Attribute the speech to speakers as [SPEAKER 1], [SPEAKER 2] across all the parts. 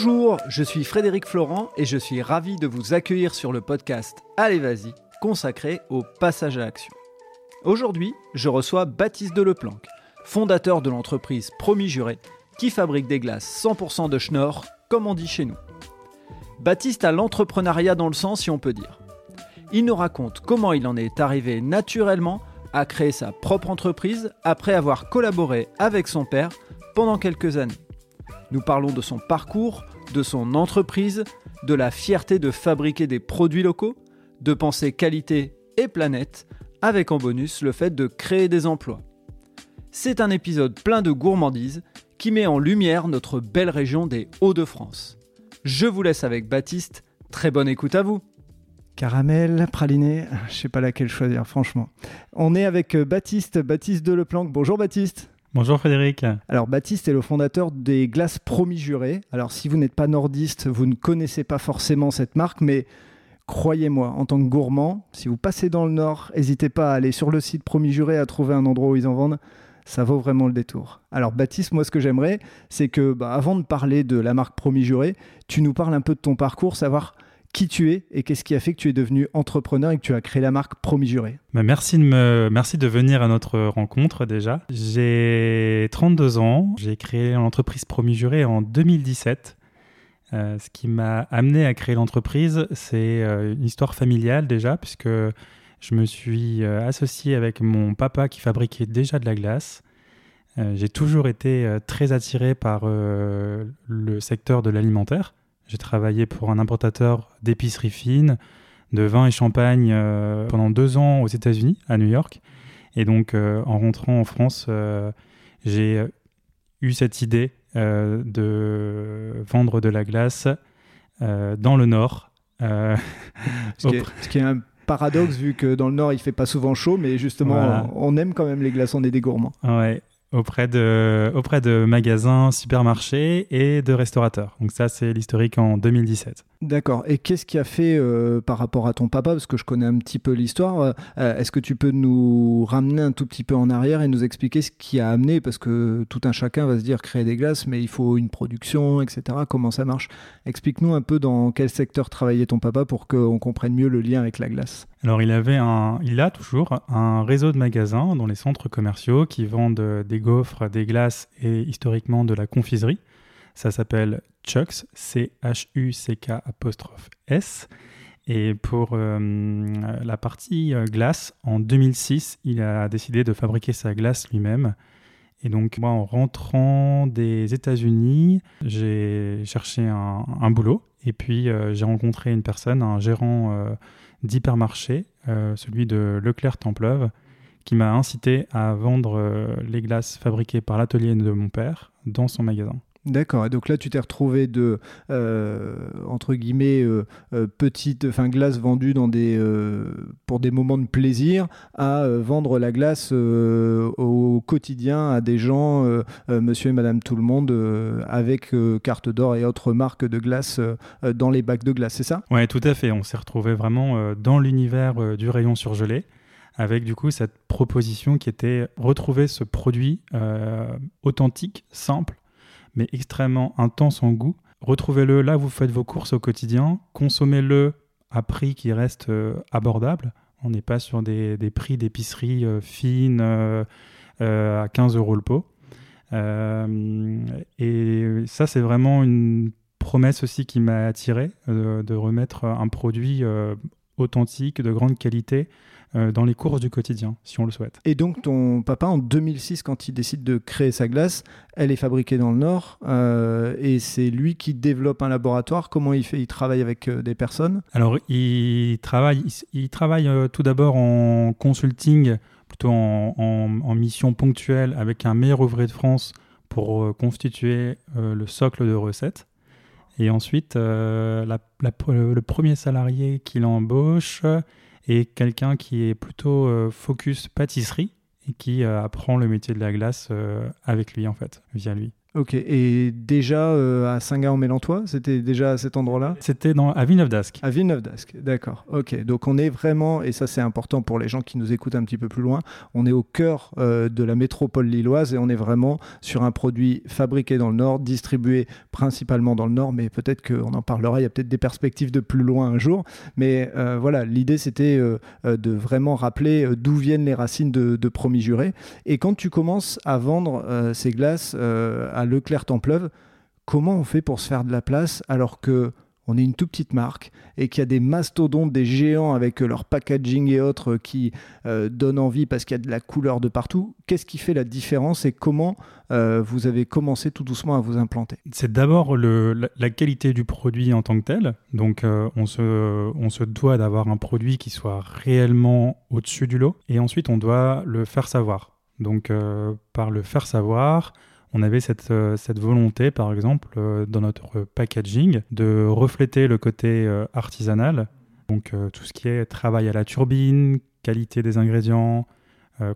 [SPEAKER 1] Bonjour, je suis Frédéric Florent et je suis ravi de vous accueillir sur le podcast Allez Vas-y, consacré au passage à l'action. Aujourd'hui, je reçois Baptiste Deleplanque, fondateur de l'entreprise Promis Juré, qui fabrique des glaces 100% de Schnorr, comme on dit chez nous. Baptiste a l'entrepreneuriat dans le sang, si on peut dire. Il nous raconte comment il en est arrivé naturellement à créer sa propre entreprise après avoir collaboré avec son père pendant quelques années. Nous parlons de son parcours, de son entreprise, de la fierté de fabriquer des produits locaux, de penser qualité et planète, avec en bonus le fait de créer des emplois. C'est un épisode plein de gourmandise qui met en lumière notre belle région des Hauts-de-France. Je vous laisse avec Baptiste, très bonne écoute à vous. Caramel, praliné, je sais pas laquelle choisir franchement. On est avec euh, Baptiste, Baptiste Deleplanque. Bonjour Baptiste.
[SPEAKER 2] Bonjour Frédéric.
[SPEAKER 1] Alors Baptiste est le fondateur des glaces Promis Juré. Alors si vous n'êtes pas nordiste, vous ne connaissez pas forcément cette marque, mais croyez-moi, en tant que gourmand, si vous passez dans le nord, n'hésitez pas à aller sur le site Promis Juré à trouver un endroit où ils en vendent. Ça vaut vraiment le détour. Alors Baptiste, moi ce que j'aimerais, c'est que bah, avant de parler de la marque Promis Juré, tu nous parles un peu de ton parcours, savoir qui tu es et qu'est-ce qui a fait que tu es devenu entrepreneur et que tu as créé la marque Promis Juré.
[SPEAKER 2] Bah, merci, de me, merci de venir à notre rencontre déjà. J'ai 32 ans, j'ai créé l'entreprise Promis Juré en 2017. Euh, ce qui m'a amené à créer l'entreprise, c'est euh, une histoire familiale déjà, puisque je me suis euh, associé avec mon papa qui fabriquait déjà de la glace. j'ai toujours été très attiré par le secteur de l'alimentaire. J'ai travaillé pour un importateur d'épicerie fine, de vin et champagne euh, pendant deux ans aux États-Unis, à New York. Et donc, euh, en rentrant en France, euh, j'ai eu cette idée de vendre de la glace dans le Nord.
[SPEAKER 1] ce, qui est, un paradoxe vu que dans le Nord, il fait pas souvent chaud, mais justement, on, aime quand même les glaces, on est des gourmands.
[SPEAKER 2] Ouais, auprès de, de magasins, supermarchés et de restaurateurs. Donc ça, c'est l'historique en 2017.
[SPEAKER 1] D'accord. Et qu'est-ce qui a fait euh, par rapport à ton papa Parce que je connais un petit peu l'histoire. Euh, euh, est-ce que tu peux nous ramener un tout petit peu en arrière et nous expliquer ce qui a amené Parce que tout un chacun va se dire créer des glaces, mais il faut une production, etc. Comment ça marche? Explique-nous un peu dans quel secteur travaillait ton papa pour qu'on comprenne mieux le lien avec la glace.
[SPEAKER 2] Alors il avait un, il a toujours un réseau de magasins dans les centres commerciaux qui vendent des gaufres, des glaces et historiquement de la confiserie. Ça s'appelle Chucks, C-H-U-C-K apostrophe S. Et pour euh, la partie euh, glace, en 2006, il a décidé de fabriquer sa glace lui-même. Et donc, moi, en rentrant des États-Unis, j'ai cherché un, boulot. Et puis, euh, j'ai rencontré une personne, un gérant d'hypermarché, celui de Leclerc Templeuve, qui m'a incité à vendre les glaces fabriquées par l'atelier de mon père dans son magasin.
[SPEAKER 1] D'accord. Et donc là, tu t'es retrouvé de euh, entre guillemets euh, euh, petites, enfin glace vendue pour des moments de plaisir à vendre la glace au quotidien à des gens, Monsieur et Madame tout le monde, avec carte d'or et autres marques de glace dans les bacs de glace. C'est ça?
[SPEAKER 2] Ouais, tout à fait. On s'est retrouvé vraiment dans l'univers du rayon surgelé avec du coup cette proposition qui était retrouver ce produit authentique, simple mais extrêmement intense en goût. Retrouvez-le là, vous faites vos courses au quotidien, consommez-le à prix qui reste euh, abordable. On n'est pas sur des, prix d'épicerie euh, fine euh, à 15 euros le pot. et ça, c'est vraiment une promesse aussi qui m'a attiré de remettre un produit authentique, de grande qualité dans les courses du quotidien, si on le souhaite.
[SPEAKER 1] Et donc ton papa, en 2006, quand il décide de créer sa glace, elle est fabriquée dans le Nord, euh, et c'est lui qui développe un laboratoire. Comment il fait Il travaille avec euh, des personnes?
[SPEAKER 2] Alors, il travaille, il, travaille tout d'abord en consulting, plutôt en, mission ponctuelle, avec un meilleur ouvrier de France pour constituer le socle de recettes. Et ensuite, le premier salarié qu'il embauche, et quelqu'un qui est plutôt euh, focus pâtisserie et qui euh, apprend le métier de la glace euh, avec lui en fait, via lui.
[SPEAKER 1] Ok, et déjà euh, à Saint-Gall-en-Mélantois, c'était déjà à cet endroit-là
[SPEAKER 2] C'était dans, à Villeneuve-d'Ascq.
[SPEAKER 1] À Villeneuve-d'Ascq, d'accord. Ok, donc on est vraiment, et ça c'est important pour les gens qui nous écoutent un petit peu plus loin, on est au cœur euh, de la métropole lilloise et on est vraiment sur un produit fabriqué dans le Nord, distribué principalement dans le Nord, mais peut-être qu'on en parlera, il y a peut-être des perspectives de plus loin un jour. Mais euh, voilà, l'idée c'était de vraiment rappeler d'où viennent les racines de, de Promis Juré. Et quand tu commences à vendre ces glaces à Leclerc-Templeuve, comment on fait pour se faire de la place alors que on est une toute petite marque et qu'il y a des mastodontes, des géants avec leur packaging et autres qui euh, donnent envie parce qu'il y a de la couleur de partout? Qu'est-ce qui fait la différence et comment euh, vous avez commencé tout doucement à vous implanter?
[SPEAKER 2] C'est d'abord la, qualité du produit en tant que tel. Donc euh, on se doit d'avoir un produit qui soit réellement au-dessus du lot et ensuite on doit le faire savoir. Donc par le faire savoir, on avait cette, euh, cette volonté, par exemple, euh, dans notre packaging, de refléter le côté euh, artisanal, donc tout ce qui est travail à la turbine, qualité des ingrédients,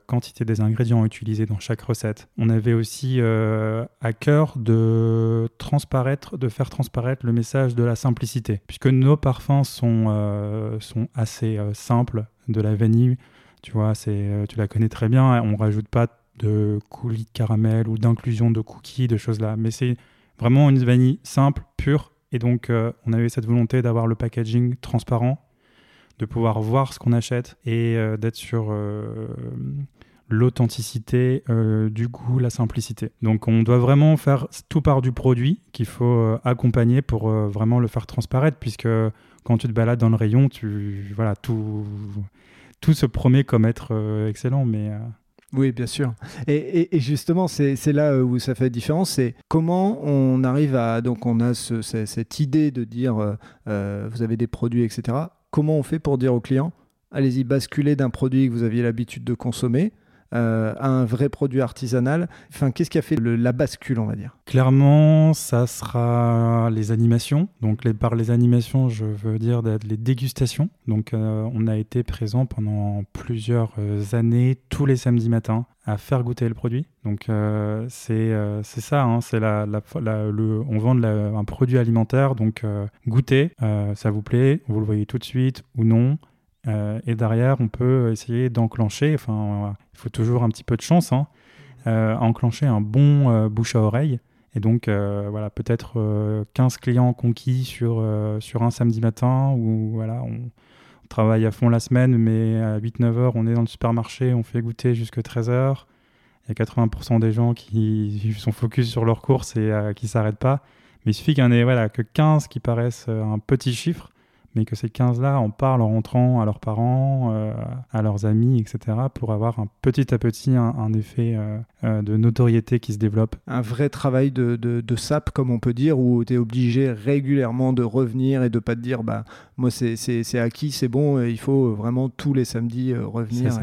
[SPEAKER 2] quantité des ingrédients utilisés dans chaque recette. On avait aussi à cœur de transparaître, de faire transparaître le message de la simplicité, puisque nos parfums sont, assez simples, de la vanille, tu vois, c'est, tu la connais très bien, on rajoute pas de coulis de caramel ou d'inclusion de cookies, de choses là. Mais c'est vraiment une vanille simple, pure. Et donc, euh, on avait cette volonté d'avoir le packaging transparent, de pouvoir voir ce qu'on achète et euh, d'être sur euh, l'authenticité, du goût, la simplicité. Donc, on doit vraiment faire tout part du produit qu'il faut accompagner pour vraiment le faire transparaître, puisque quand tu te balades dans le rayon, tu, voilà, tout, tout se promet comme être excellent, mais
[SPEAKER 1] oui, bien sûr. Et, justement, c'est là où ça fait la différence, c'est comment on arrive à... Donc on a cette idée de dire, euh, euh, vous avez des produits, etc. Comment on fait pour dire au client, allez-y, basculez d'un produit que vous aviez l'habitude de consommer euh, à un vrai produit artisanal Enfin, qu'est-ce qui a fait la bascule, on va dire?
[SPEAKER 2] Clairement, ça sera les animations. Donc, les, par les animations, je veux dire les dégustations. Donc, euh, on a été présent pendant plusieurs euh, années, tous les samedis matins, à faire goûter le produit. Donc, c'est ça, hein, c'est le, on vend un produit alimentaire, donc goûter, ça vous plaît, vous le voyez tout de suite ou non. Euh, et derrière, on peut essayer d'enclencher, enfin, il faut toujours un petit peu de chance, hein, euh, enclencher un bon euh, bouche à oreille. Et donc, voilà, peut-être 15 clients conquis sur, sur un samedi matin où voilà, on, travaille à fond la semaine, mais à 8-9 heures, on est dans le supermarché, on fait goûter jusqu'à 13 heures. Il y a 80% des gens qui sont focus sur leur course et qui ne s'arrêtent pas. Mais il suffit qu'il y en ait voilà, que 15 qui paraissent un petit chiffre mais que ces 15-là en parlent en rentrant à leurs parents, euh, à leurs amis, etc., pour avoir un petit à petit un, effet euh, euh, de notoriété qui se développe.
[SPEAKER 1] Un vrai travail de, de, sap, comme on peut dire, où tu es obligé régulièrement de revenir et de pas te dire, bah, moi c'est acquis, c'est bon, il faut vraiment tous les samedis revenir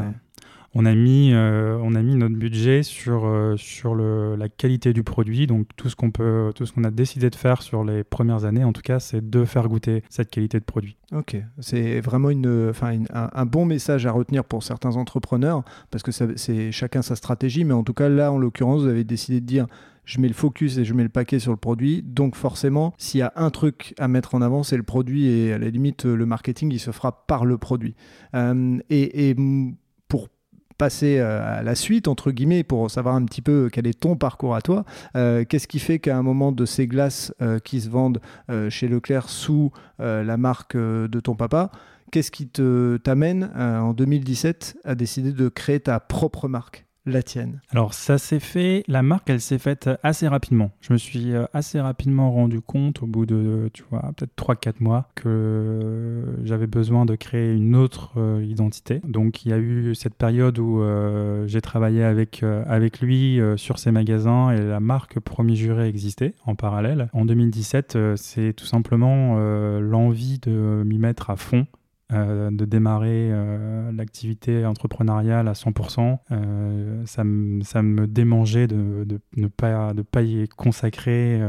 [SPEAKER 2] on a mis, euh, on a mis notre budget sur, euh, sur le, la qualité du produit. Donc tout ce qu'on peut, tout ce qu'on a décidé de faire sur les premières années, en tout cas, c'est de faire goûter cette qualité de produit.
[SPEAKER 1] Ok, c'est vraiment une, enfin, un, bon message à retenir pour certains entrepreneurs parce que c'est chacun sa stratégie. Mais en tout cas, là, en l'occurrence, vous avez décidé de dire je mets le focus et je mets le paquet sur le produit. Donc forcément, s'il y a un truc à mettre en avant, c'est le produit et à la limite, le marketing, il se fera par le produit. Euh, et, passer euh, à la suite, entre guillemets, pour savoir un petit peu quel est ton parcours à toi. Euh, qu'est-ce qui fait qu'à un moment de ces glaces euh, qui se vendent chez Leclerc sous la marque de ton papa, qu'est-ce qui te t'amène en 2017 à décider de créer ta propre marque? La tienne
[SPEAKER 2] Alors ça s'est fait, la marque elle s'est faite assez rapidement. Je me suis euh, assez rapidement rendu compte au bout de, tu vois, peut-être 3-4 mois que j'avais besoin de créer une autre euh, identité. Donc il y a eu cette période où euh, j'ai travaillé avec, avec lui sur ses magasins et la marque Promis Juré existait en parallèle. En 2017, c'est tout simplement l'envie de m'y mettre à fond euh, de démarrer euh, l'activité entrepreneuriale à 100%. Euh, ça, ça, me démangeait de, ne pas, de pas y consacrer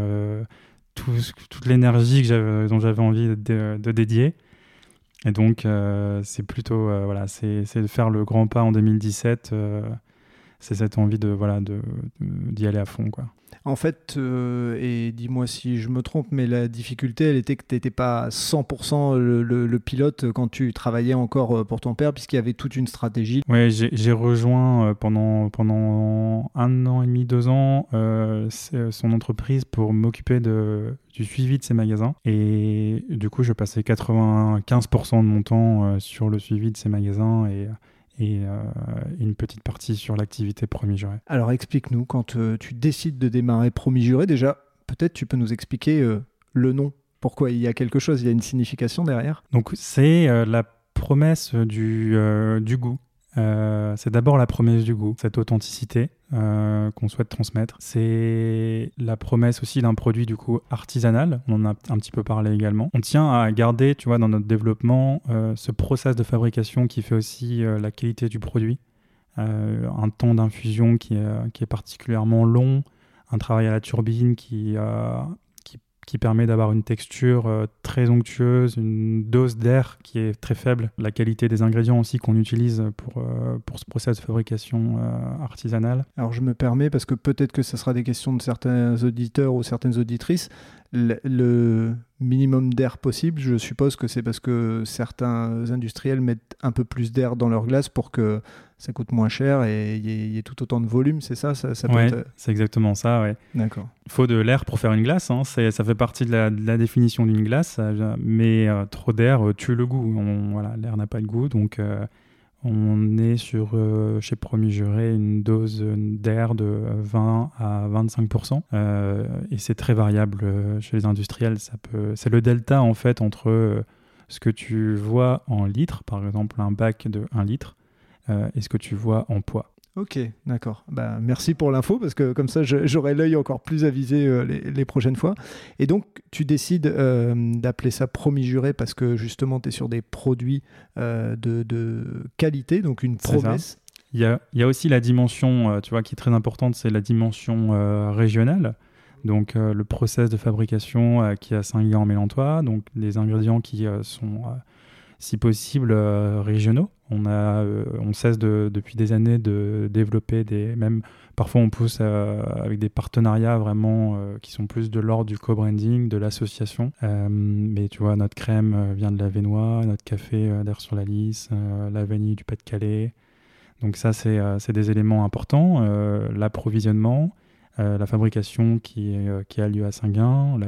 [SPEAKER 2] toute l'énergie dont j'avais envie de, dédier. Et donc, c'est plutôt, voilà, c'est de faire le grand pas en 2017 c'est cette envie de voilà d'y aller à fond quoi.
[SPEAKER 1] En fait, euh, et dis-moi si je me trompe, mais la difficulté, elle était que tu n'étais pas 100% le, pilote quand tu travaillais encore euh, pour ton père, puisqu'il y avait toute une stratégie.
[SPEAKER 2] Oui, j'ai rejoint euh, pendant, pendant un an et demi, deux ans, son entreprise pour m'occuper du suivi de ses magasins. Et du coup, je passais 95% de mon temps sur le suivi de ses magasins et et euh, une petite partie sur l'activité Promis Juré.
[SPEAKER 1] Alors explique-nous, quand euh, tu décides de démarrer Promis Juré, déjà, peut-être tu peux nous expliquer euh, le nom. Pourquoi il y a quelque chose, il y a une signification derrière?
[SPEAKER 2] Donc c'est la promesse du, du goût. Euh, c'est d'abord la promesse du goût, cette authenticité euh, qu'on souhaite transmettre. C'est la promesse aussi d'un produit du coup artisanal. On en a un petit peu parlé également. On tient à garder, tu vois, dans notre développement, euh, ce process de fabrication qui fait aussi la qualité du produit. un temps d'infusion qui, qui, est particulièrement long, un travail à la turbine qui qui permet d'avoir une texture euh, très onctueuse, une dose d'air qui est très faible, la qualité des ingrédients aussi qu'on utilise pour, euh, pour ce process de fabrication euh, artisanale.
[SPEAKER 1] Alors je me permets, parce que peut-être que ce sera des questions de certains auditeurs ou certaines auditrices, le, minimum d'air possible, je suppose que c'est parce que certains industriels mettent un peu plus d'air dans leur glace pour que ça coûte moins cher et il y, ait tout autant de volume, c'est ça, ça,
[SPEAKER 2] c'est exactement ça, ouais.
[SPEAKER 1] D'accord.
[SPEAKER 2] Il faut de l'air pour faire une glace, hein. ça fait partie de la, définition d'une glace, mais euh, trop d'air euh, tue le goût. voilà, l'air n'a pas de goût, donc euh, on est sur, euh, chez Promis Juré, une dose d'air de 20 à 25%. Euh, et c'est très variable euh, chez les industriels. Ça peut... C'est le delta, en fait, entre ce que tu vois en litres, par exemple un bac de 1 litre, et ce que tu vois en poids?
[SPEAKER 1] Ok, d'accord. Bah, merci pour l'info, parce que comme ça, j'aurai l'œil encore plus avisé euh, les, prochaines fois. Et donc, tu décides euh, d'appeler ça promis juré, parce que justement, tu es sur des produits euh, de, qualité, donc une promesse.
[SPEAKER 2] Il y, a, il y, a, aussi la dimension, tu vois, qui est très importante, c'est la dimension régionale. Donc, le process de fabrication qui a Saint-Guillaume en Mélantois, donc les ingrédients qui sont si possible, euh, régionaux. On, a, euh, on cesse de, depuis des années de développer des. Même parfois, on pousse euh, avec des partenariats vraiment qui sont plus de l'ordre du co-branding, de l'association. mais tu vois, notre crème vient de la Vénois, notre café d'air sur la lisse, la vanille du Pas-de-Calais. Donc, ça, c'est des éléments importants. L'approvisionnement. Euh, la fabrication qui, euh, qui, a lieu à Saint-Guin, la,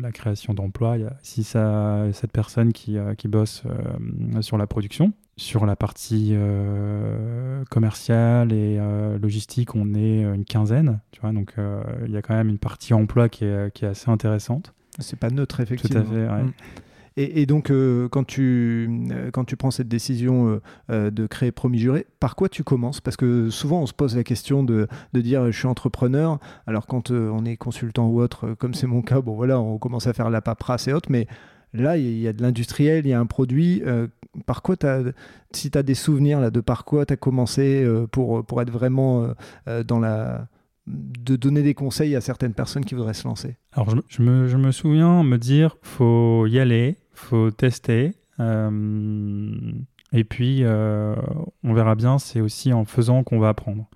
[SPEAKER 2] la, création d'emplois. Il y a six à cette personnes qui, euh, qui bossent sur la production. Sur la partie commerciale et logistique, on est une quinzaine. Tu vois, donc il y a quand même une partie emploi qui est, qui est assez intéressante.
[SPEAKER 1] C'est pas neutre, effectivement.
[SPEAKER 2] Tout à fait, ouais. Mm.
[SPEAKER 1] Et, donc, euh, quand, tu, euh, quand tu prends cette décision euh, de créer Promis Juré, par quoi tu commences? Parce que souvent, on se pose la question de, de dire je suis entrepreneur. Alors, quand on est consultant ou autre, comme c'est mon cas, bon voilà, on commence à faire la paperasse et autres. Mais là, il y, a de l'industriel, il y a un produit. par quoi as, si tu as des souvenirs là, de par quoi tu as commencé pour, pour être vraiment dans la de donner des conseils à certaines personnes qui voudraient se lancer
[SPEAKER 2] Alors, je, me, souviens me dire faut y aller, faut tester. Euh, et puis, euh, on verra bien, c'est aussi en faisant qu'on va apprendre.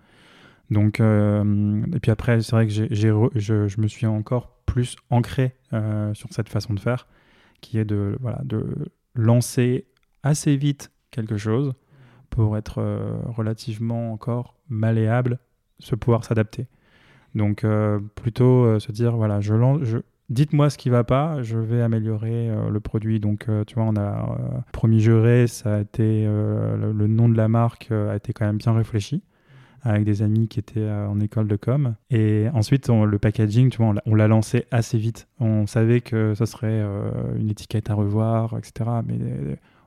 [SPEAKER 2] Donc, euh, et puis après, c'est vrai que j'ai, je, je, me suis encore plus ancré sur cette façon de faire, qui est de, voilà, de lancer assez vite quelque chose pour être relativement encore malléable, se pouvoir s'adapter. Donc, plutôt se dire, voilà, je, je, dites-moi ce qui va pas, je vais améliorer euh, le produit. Donc, euh, tu vois, on a euh, promis juré, ça a été le, nom de la marque a été quand même bien réfléchi avec des amis qui étaient en école de com. Et ensuite, le packaging, tu vois, on l'a lancé assez vite. On savait que ce serait une étiquette à revoir, etc. Mais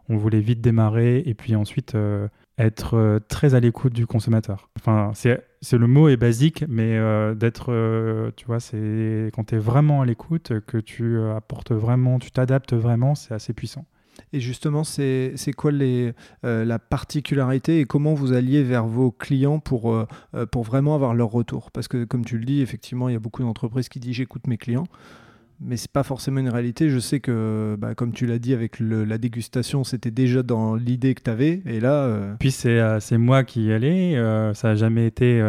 [SPEAKER 2] on voulait vite démarrer et puis ensuite être euh, très à l'écoute du consommateur. Enfin, c'est le mot est basique, mais euh, d'être, euh, tu vois, c'est quand tu es vraiment à l'écoute, que tu apportes vraiment, tu t'adaptes vraiment, c'est assez puissant.
[SPEAKER 1] Et justement, c'est quoi les, la particularité et comment vous alliez vers vos clients pour, pour vraiment avoir leur retour? Parce que comme tu le dis, effectivement, il y a beaucoup d'entreprises qui disent j'écoute mes clients. Mais c'est pas forcément une réalité. Je sais que, bah, comme tu l'as dit, avec la dégustation, c'était déjà dans l'idée que tu avais. Et là. Euh,
[SPEAKER 2] Puis c'est moi qui y allais. ça a jamais été.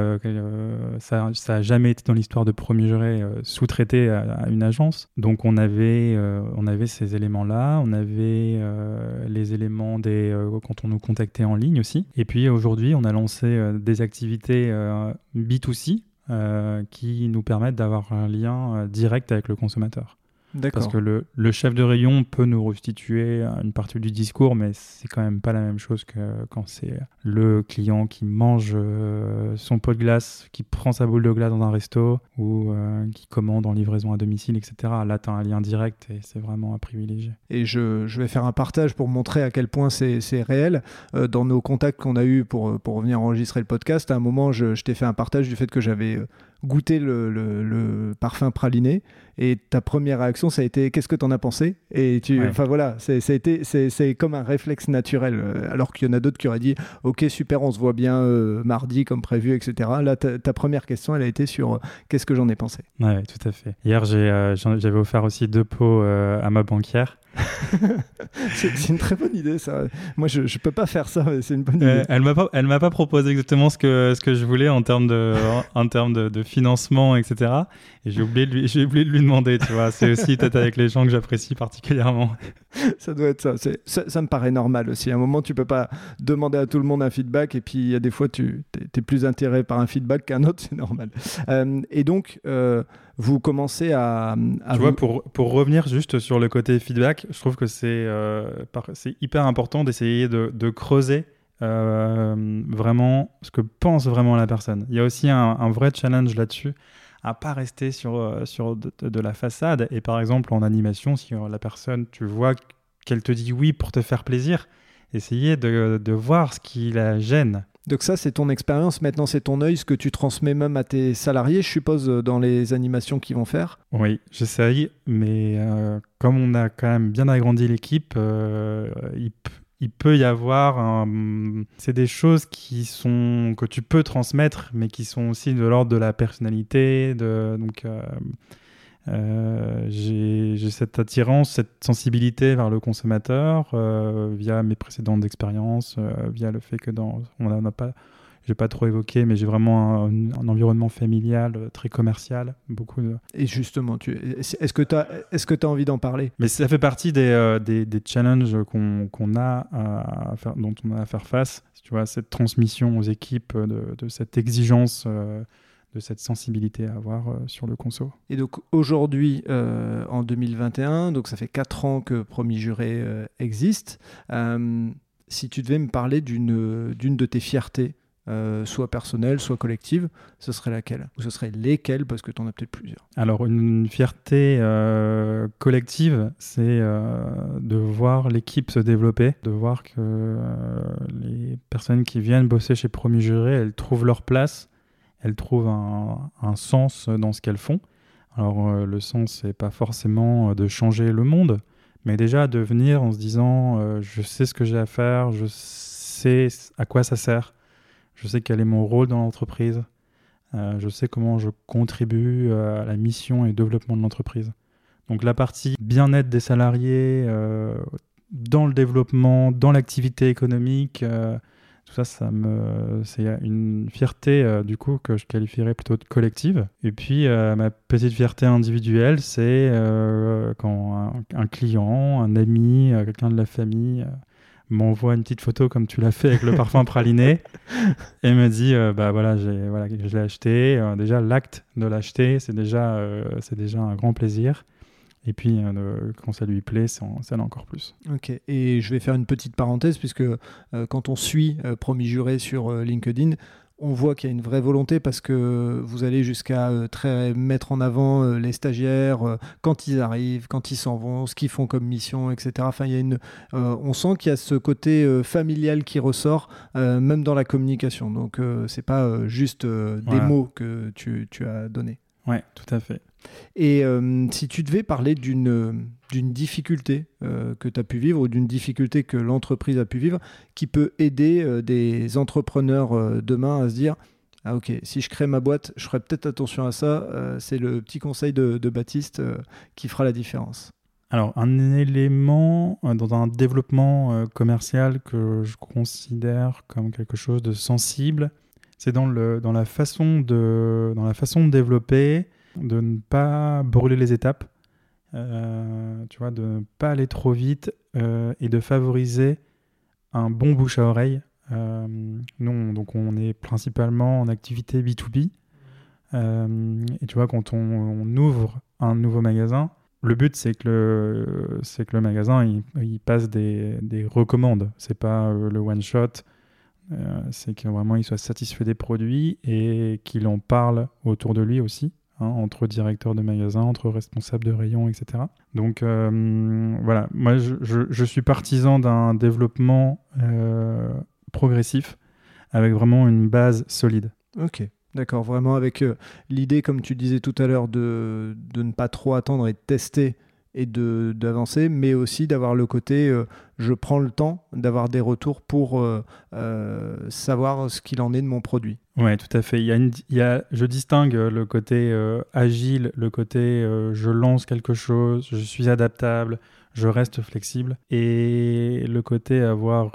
[SPEAKER 2] ça, jamais été dans l'histoire de Premier Juré sous-traité à, une agence. Donc on avait, on avait ces éléments-là. On avait les éléments des. quand on nous contactait en ligne aussi. Et puis aujourd'hui, on a lancé des activités B2C euh, qui nous permettent d'avoir un lien euh, direct avec le consommateur. Parce que le, le, chef de rayon peut nous restituer une partie du discours, mais c'est quand même pas la même chose que quand c'est le client qui mange euh, son pot de glace, qui prend sa boule de glace dans un resto ou euh, qui commande en livraison à domicile, etc. Là, tu as un lien direct et c'est vraiment à privilégier.
[SPEAKER 1] Et je, je, vais faire un partage pour montrer à quel point c'est réel. Euh, dans nos contacts qu'on a eus pour, pour venir enregistrer le podcast, à un moment, je, je t'ai fait un partage du fait que j'avais goûté le, le, le parfum praliné et ta première réaction, ça a été qu'est-ce que tu en as pensé? Et tu, enfin voilà, c'est, c'est, comme un réflexe naturel. Euh, alors qu'il y en a d'autres qui auraient dit ok super, on se voit bien euh, mardi comme prévu, etc. Là, ta, première question, elle a été sur euh, qu'est-ce que j'en ai pensé?
[SPEAKER 2] Ouais, tout à fait. Hier, j'ai, j'avais offert aussi deux pots à ma banquière.
[SPEAKER 1] c'est une très bonne idée, ça. Moi, je ne peux pas faire ça, mais c'est une bonne idée.
[SPEAKER 2] elle m'a pas, elle m'a pas proposé exactement ce que, ce que je voulais en termes de, en, termes de, de, financement, etc. Et j'ai oublié, de lui, j'ai oublié de lui demander, tu vois. C'est aussi peut-être avec les gens que j'apprécie particulièrement.
[SPEAKER 1] ça doit être ça. ça. ça. me paraît normal aussi. À un moment, tu peux pas demander à tout le monde un feedback, et puis il y a des fois, tu es, plus intéressé par un feedback qu'un autre, c'est normal. Euh, et donc, euh, vous commencez à.
[SPEAKER 2] tu vois, pour, pour revenir juste sur le côté feedback, je trouve que c'est euh, c'est hyper important d'essayer de, de, creuser euh, vraiment ce que pense vraiment la personne. Il y a aussi un, un vrai challenge là-dessus à pas rester sur, euh, sur de, la façade. Et par exemple, en animation, si la personne, tu vois qu'elle te dit oui pour te faire plaisir, essayer de, de voir ce qui la gêne
[SPEAKER 1] donc ça, c'est ton expérience. Maintenant, c'est ton œil, ce que tu transmets même à tes salariés, je suppose, euh, dans les animations qu'ils vont faire.
[SPEAKER 2] Oui, j'essaye, mais euh, comme on a quand même bien agrandi l'équipe, euh, il, peut y avoir... C'est des choses qui sont que tu peux transmettre, mais qui sont aussi de l'ordre de la personnalité. Donc, euh, j'ai cette attirance, cette sensibilité vers le consommateur euh, via mes précédentes expériences, euh, via le fait que dans, on n'a pas, j'ai pas trop évoqué, mais j'ai vraiment un, environnement familial très commercial, beaucoup de...
[SPEAKER 1] Et justement, tu, est-ce que tu as, est-ce que tu as envie d'en parler?
[SPEAKER 2] Mais ça fait partie des, des, des challenges qu'on, qu'on a à faire, dont on a à faire face. Tu vois, cette transmission aux équipes de, de cette exigence de cette sensibilité à avoir euh, sur le conso.
[SPEAKER 1] Et donc aujourd'hui, euh, en 2021, donc ça fait 4 ans que Promis Juré euh, existe, si tu devais me parler d'une de tes fiertés, soit personnelle, soit collective, ce serait laquelle Ou ce serait lesquelles, parce que tu en as peut-être plusieurs.
[SPEAKER 2] Alors une fierté collective, c'est de voir l'équipe se développer, de voir que les personnes qui viennent bosser chez Promis Juré, elles trouvent leur place elles trouvent un, sens dans ce qu'elles font. Alors euh, le sens, c'est pas forcément euh, de changer le monde, mais déjà de venir en se disant euh, je sais ce que j'ai à faire, je sais à quoi ça sert, je sais quel est mon rôle dans l'entreprise, je sais comment je contribue à la mission et développement de l'entreprise. Donc la partie bien-être des salariés dans le développement, dans l'activité économique, tout ça, ça me, c'est une fierté euh, du coup que je qualifierais plutôt de collective. Et puis euh, ma petite fierté individuelle, c'est euh, quand un, client, un ami, quelqu'un de la famille m'envoie une petite photo comme tu l'as fait avec le parfum praliné et me dit bah voilà j'ai voilà je l'ai acheté. Déjà l'acte de l'acheter c'est déjà c'est déjà un grand plaisir. Et puis, euh, quand ça lui plaît, ça, encore plus.
[SPEAKER 1] Ok, et je vais faire une petite parenthèse, puisque euh, quand on suit euh, Promis Juré sur LinkedIn, on voit qu'il y a une vraie volonté parce que vous allez jusqu'à très mettre en avant les stagiaires quand ils arrivent, quand ils s'en vont, ce qu'ils font comme mission, etc. Enfin, il y a une, on sent qu'il y a ce côté familial qui ressort, même dans la communication. Donc, c'est pas juste des mots que tu, tu as donnés.
[SPEAKER 2] Ouais, tout à fait.
[SPEAKER 1] Et euh, si tu devais parler d'une d'une difficulté euh, que tu as pu vivre ou d'une difficulté que l'entreprise a pu vivre qui peut aider euh, des entrepreneurs demain à se dire Ah ok, si je crée ma boîte, je ferai peut-être attention à ça. c'est le petit conseil de, Baptiste qui fera la différence.
[SPEAKER 2] Alors, un élément dans un développement commercial que je considère comme quelque chose de sensible, c'est dans, dans, la façon de, dans la façon de développer, de ne pas brûler les étapes, euh, tu vois, de ne pas aller trop vite euh, et de favoriser un bon bouche à oreille. Euh, nous, donc on est principalement en activité B2B. et tu vois, quand on, ouvre un nouveau magasin, le but c'est que le, c'est que le magasin il, passe des, des recommandes. C'est pas le one shot euh, c'est que vraiment il soit satisfait des produits et qu'il en parle autour de lui aussi. Hein, entre directeurs de magasins, entre responsables de rayons, etc. Donc euh, voilà, moi je, suis partisan d'un développement euh, progressif avec vraiment une base solide.
[SPEAKER 1] Ok, d'accord, vraiment avec l'idée, comme tu disais tout à l'heure, de, de, ne pas trop attendre et de tester et d'avancer, mais aussi d'avoir le côté euh, je prends le temps d'avoir des retours pour euh, euh, savoir ce qu'il en est de mon produit.
[SPEAKER 2] Oui, tout à fait. Il y a il y a, je distingue le côté agile, le côté je lance quelque chose, je suis adaptable, je reste flexible, et le côté avoir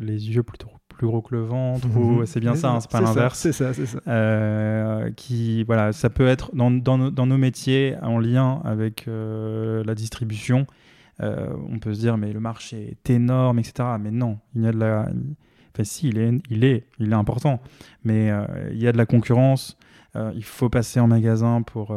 [SPEAKER 2] les yeux plutôt plus gros que le ventre, ou c'est bien ça, hein, c'est pas l'inverse.
[SPEAKER 1] C'est ça, c'est ça.
[SPEAKER 2] Euh, qui, voilà, ça peut être dans, dans, dans nos métiers en lien avec euh, la distribution. Euh, on peut se dire, mais le marché est énorme, etc. Mais non, il y a de la. Enfin, si, il est, il est, il est important, mais il y a de la concurrence. il faut passer en magasin pour,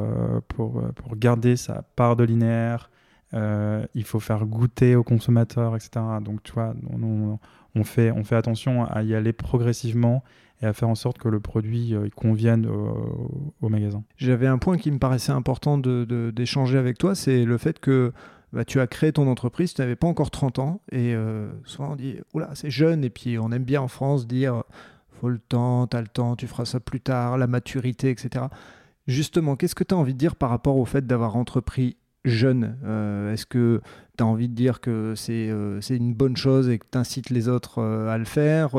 [SPEAKER 2] pour, pour garder sa part de linéaire. il faut faire goûter aux consommateurs, etc. Donc, tu vois, on, on fait, on fait attention à y aller progressivement et à faire en sorte que le produit euh, convienne au, magasin.
[SPEAKER 1] J'avais un point qui me paraissait important d'échanger de, avec toi, c'est le fait que bah, tu as créé ton entreprise, tu n'avais pas encore 30 ans, et euh, souvent on dit, oula, c'est jeune, et puis on aime bien en France dire, faut le temps, tu as le temps, tu feras ça plus tard, la maturité, etc. Justement, qu'est-ce que tu as envie de dire par rapport au fait d'avoir entrepris jeune euh, Est-ce que tu as envie de dire que c'est euh, une bonne chose et que tu incites les autres euh, à le faire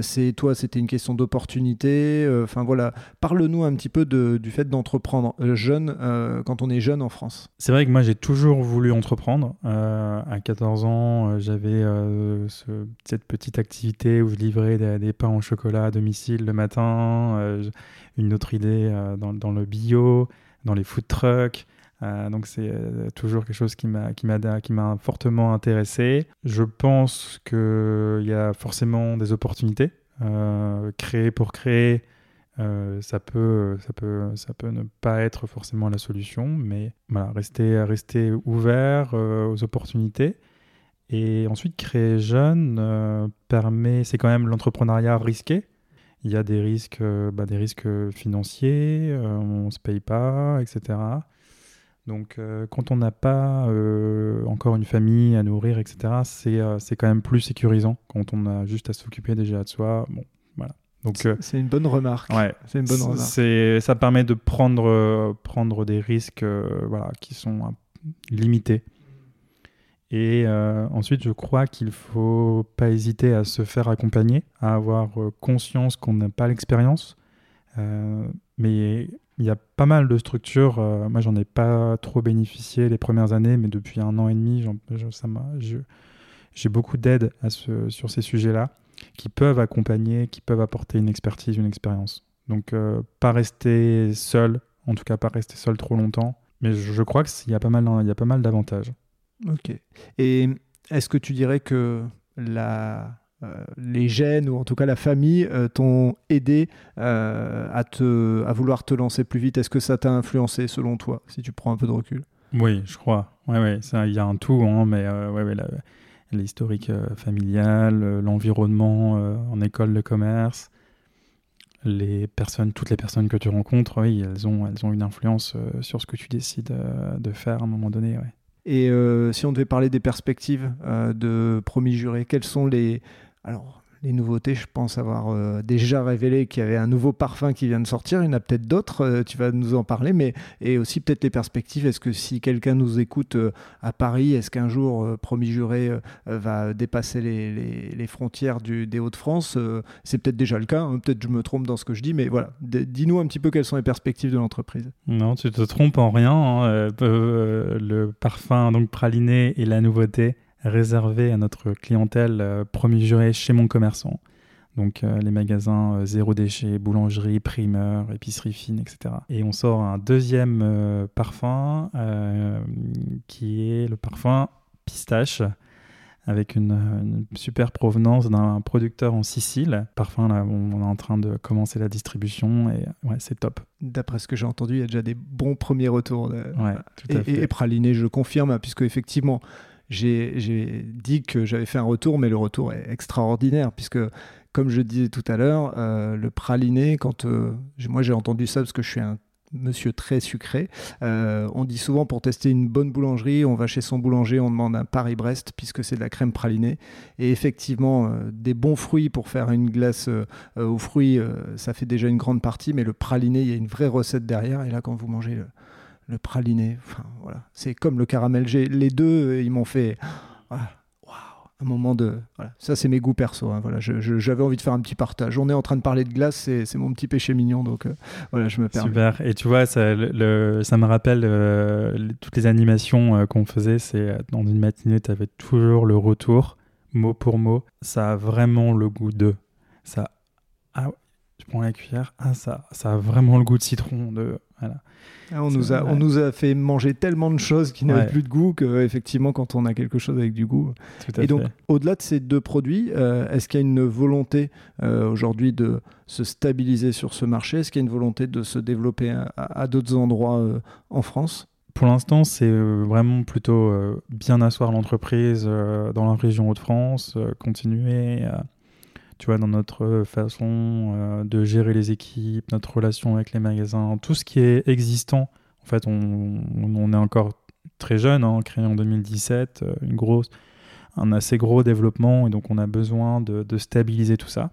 [SPEAKER 1] C'est Toi, c'était une question d'opportunité Enfin voilà, parle-nous un petit peu du fait d'entreprendre jeune quand on est jeune en France.
[SPEAKER 2] C'est vrai que moi, j'ai toujours voulu entreprendre. à 14 ans, j'avais cette petite activité où je livrais des, pains au chocolat à domicile le matin, une autre idée dans le bio, dans les food trucks. Euh, donc c'est euh, toujours quelque chose qui m'a fortement intéressé. Je pense qu'il y a forcément des opportunités. Euh, créer pour créer, ça peut ça peut ça peut ne pas être forcément la solution, mais voilà, rester rester ouvert aux opportunités. Et ensuite, créer jeune permet, c'est quand même l'entrepreneuriat risqué. Il y a des risques, bah, des risques financiers, on ne se paye pas, etc. Donc, euh, quand on n'a pas euh, encore une famille à nourrir, etc., euh, c'est quand même plus sécurisant quand on a juste à s'occuper déjà de soi. Bon, voilà.
[SPEAKER 1] Donc, c'est une bonne remarque.
[SPEAKER 2] Ouais,
[SPEAKER 1] c'est une bonne
[SPEAKER 2] remarque. Ça permet de prendre, prendre des risques voilà, qui sont limités. Et ensuite, je crois qu'il ne faut pas hésiter à se faire accompagner, à avoir conscience qu'on n'a pas l'expérience. mais il y a pas mal de structures. Euh, moi, j'en ai pas trop bénéficié les premières années, mais depuis un an et demi, j'ai beaucoup d'aide sur ces sujets-là qui peuvent accompagner, qui peuvent apporter une expertise, une expérience. Donc, euh, pas rester seul, en tout cas, pas rester seul trop longtemps. Mais je, crois qu'il y a pas mal d'avantages.
[SPEAKER 1] Ok. Et est-ce que tu dirais que la les gènes ou en tout cas la famille euh, t'ont aidé euh, à, te, à vouloir te lancer plus vite Est-ce que ça t'a influencé selon toi, si tu prends un peu de recul?
[SPEAKER 2] Oui, je crois. Ouais, ouais, il y a un tout, hein, mais ouais, ouais, l'historique familial, l'environnement en école de commerce, les personnes, toutes les personnes que tu rencontres, oui, elles ont, elles ont une influence sur ce que tu décides de faire à un moment donné. Ouais.
[SPEAKER 1] Et si on devait parler des perspectives de promis juré, quels sont les, alors les nouveautés, je pense avoir euh, déjà révélé qu'il y avait un nouveau parfum qui vient de sortir. Il y en a peut-être d'autres, euh, tu vas nous en parler, mais et aussi peut-être les perspectives. Est-ce que si quelqu'un nous écoute euh, à Paris, est-ce qu'un jour Promis Juré va dépasser les, frontières du, des Hauts-de-France C'est peut-être déjà le cas, hein. peut-être je me trompe dans ce que je dis, mais voilà, dis-nous un petit peu quelles sont les perspectives de l'entreprise.
[SPEAKER 2] Non, tu te trompes en rien. Hein. le parfum donc praliné et la nouveauté réservé à notre clientèle euh, Promis Juré chez mon commerçant. Donc euh, les magasins euh, zéro déchet, boulangerie, primeur, épicerie fine, etc. Et on sort un deuxième parfum qui est le parfum pistache avec une, super provenance d'un producteur en Sicile. Parfum, là, on, est en train de commencer la distribution et ouais, c'est top.
[SPEAKER 1] D'après ce que j'ai entendu, il y a déjà des bons premiers retours.
[SPEAKER 2] Ouais, tout à fait.
[SPEAKER 1] et, praliné, je confirme, puisque effectivement, j'ai dit que j'avais fait un retour, mais le retour est extraordinaire, puisque, comme je disais tout à l'heure, euh, le praliné, quand euh, moi j'ai entendu ça parce que je suis un monsieur très sucré. Euh, on dit souvent pour tester une bonne boulangerie, on va chez son boulanger, on demande un Paris-Brest puisque c'est de la crème pralinée. Et effectivement, des bons fruits pour faire une glace aux fruits, ça fait déjà une grande partie, mais le praliné, il y a une vraie recette derrière. Et là, quand vous mangez le, le praliné. Voilà. C'est comme le caramel. Les deux, euh, ils m'ont fait. un moment de. Ça, c'est mes goûts perso. Hein. Voilà. J'avais envie de faire un petit partage. On est en train de parler de glace, c'est mon petit péché mignon. Donc, euh, voilà, je me permets.
[SPEAKER 2] Super. Et tu vois, ça, me rappelle euh, toutes les animations qu'on faisait. C'est dans une matinée, tu avais toujours le retour, mot pour mot. Ça a vraiment le goût de. Ça. Ah, je prends la cuillère. Ah, ça, ça a vraiment le goût de citron. De, voilà.
[SPEAKER 1] Ah, on, nous a, on nous a fait manger tellement de choses qui n'avaient plus de goût que effectivement quand on a quelque chose avec du goût. Et donc au-delà de ces deux produits, euh, est-ce qu'il y a une volonté euh, aujourd'hui de se stabiliser sur ce marché? Est-ce qu'il y a une volonté de se développer à, d'autres endroits euh, en France?
[SPEAKER 2] Pour l'instant, c'est vraiment plutôt bien asseoir l'entreprise dans la région Hauts-de-France, continuer à tu vois, dans notre euh, façon euh, de gérer les équipes, notre relation avec les magasins, tout ce qui est existant. En fait, on, est encore très jeune, hein, créé en 2017, euh, une grosse, un assez gros développement, et donc on a besoin de stabiliser tout ça.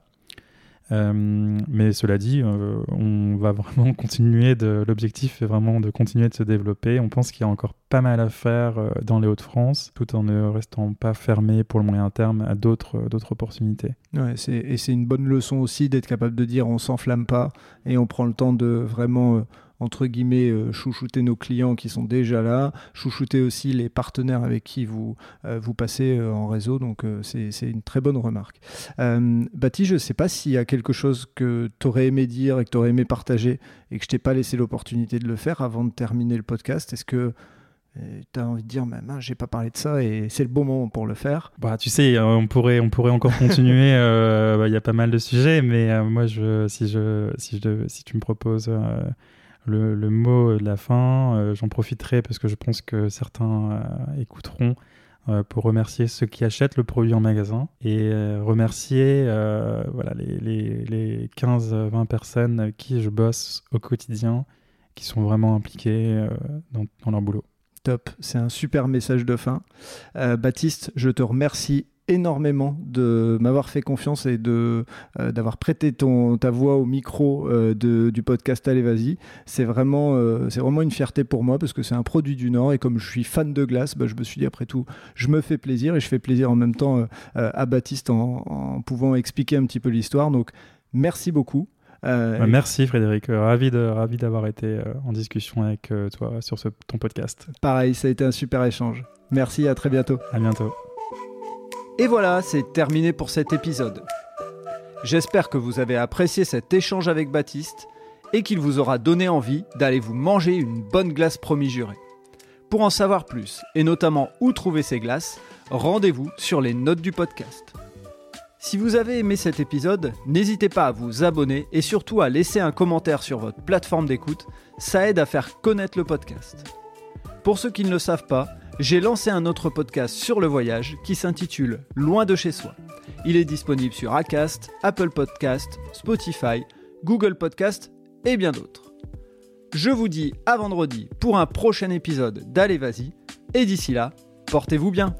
[SPEAKER 2] Euh, mais cela dit, euh, on va vraiment continuer. L'objectif est vraiment de continuer de se développer. On pense qu'il y a encore pas mal à faire euh, dans les Hauts-de-France, tout en ne restant pas fermé pour le moyen terme à d'autres opportunités.
[SPEAKER 1] Ouais, et c'est une bonne leçon aussi d'être capable de dire on s'enflamme pas et on prend le temps de vraiment entre guillemets, euh, chouchouter nos clients qui sont déjà là, chouchouter aussi les partenaires avec qui vous, euh, vous passez euh, en réseau. Donc, c'est une très bonne remarque. Baptiste, je ne sais pas s'il y a quelque chose que tu aurais aimé dire et que tu aurais aimé partager et que je t'ai pas laissé l'opportunité de le faire avant de terminer le podcast. Est-ce que tu as envie de dire, mais j'ai pas parlé de ça et c'est le bon moment pour le faire?
[SPEAKER 2] Bah, tu sais, on pourrait, on pourrait encore continuer. Bah, il y a pas mal de sujets, mais moi, je, si, je, si, je, si tu me proposes le, mot de la fin. Euh, j'en profiterai parce que je pense que certains euh, écouteront euh, pour remercier ceux qui achètent le produit en magasin et remercier voilà, les, les, 15-20 personnes qui je bosse au quotidien, qui sont vraiment impliquées dans, leur boulot.
[SPEAKER 1] Top, c'est un super message de fin. Baptiste, je te remercie énormément de m'avoir fait confiance et de euh, d'avoir prêté ton ta voix au micro euh, de, du podcast Allez vas-y. C'est vraiment euh, c'est vraiment une fierté pour moi parce que c'est un produit du Nord et comme je suis fan de glace, bah, je me suis dit après tout, je me fais plaisir et je fais plaisir en même temps à Baptiste en, en, pouvant expliquer un petit peu l'histoire. Donc merci beaucoup.
[SPEAKER 2] Bah, merci Frédéric, ravi de ravi d'avoir été en discussion avec toi sur ce, ton podcast.
[SPEAKER 1] Pareil, ça a été un super échange. Merci, à très bientôt.
[SPEAKER 2] À bientôt.
[SPEAKER 1] Et voilà, c'est terminé pour cet épisode. J'espère que vous avez apprécié cet échange avec Baptiste et qu'il vous aura donné envie d'aller vous manger une bonne glace promis jurée. Pour en savoir plus, et notamment où trouver ces glaces, rendez-vous sur les notes du podcast. Si vous avez aimé cet épisode, n'hésitez pas à vous abonner et surtout à laisser un commentaire sur votre plateforme d'écoute, ça aide à faire connaître le podcast. Pour ceux qui ne le savent pas, j'ai lancé un autre podcast sur le voyage qui s'intitule Loin de chez soi. Il est disponible sur Acast, Apple Podcast, Spotify, Google Podcast et bien d'autres. Je vous dis à vendredi pour un prochain épisode d'Allez Vas-y et d'ici là, portez-vous bien.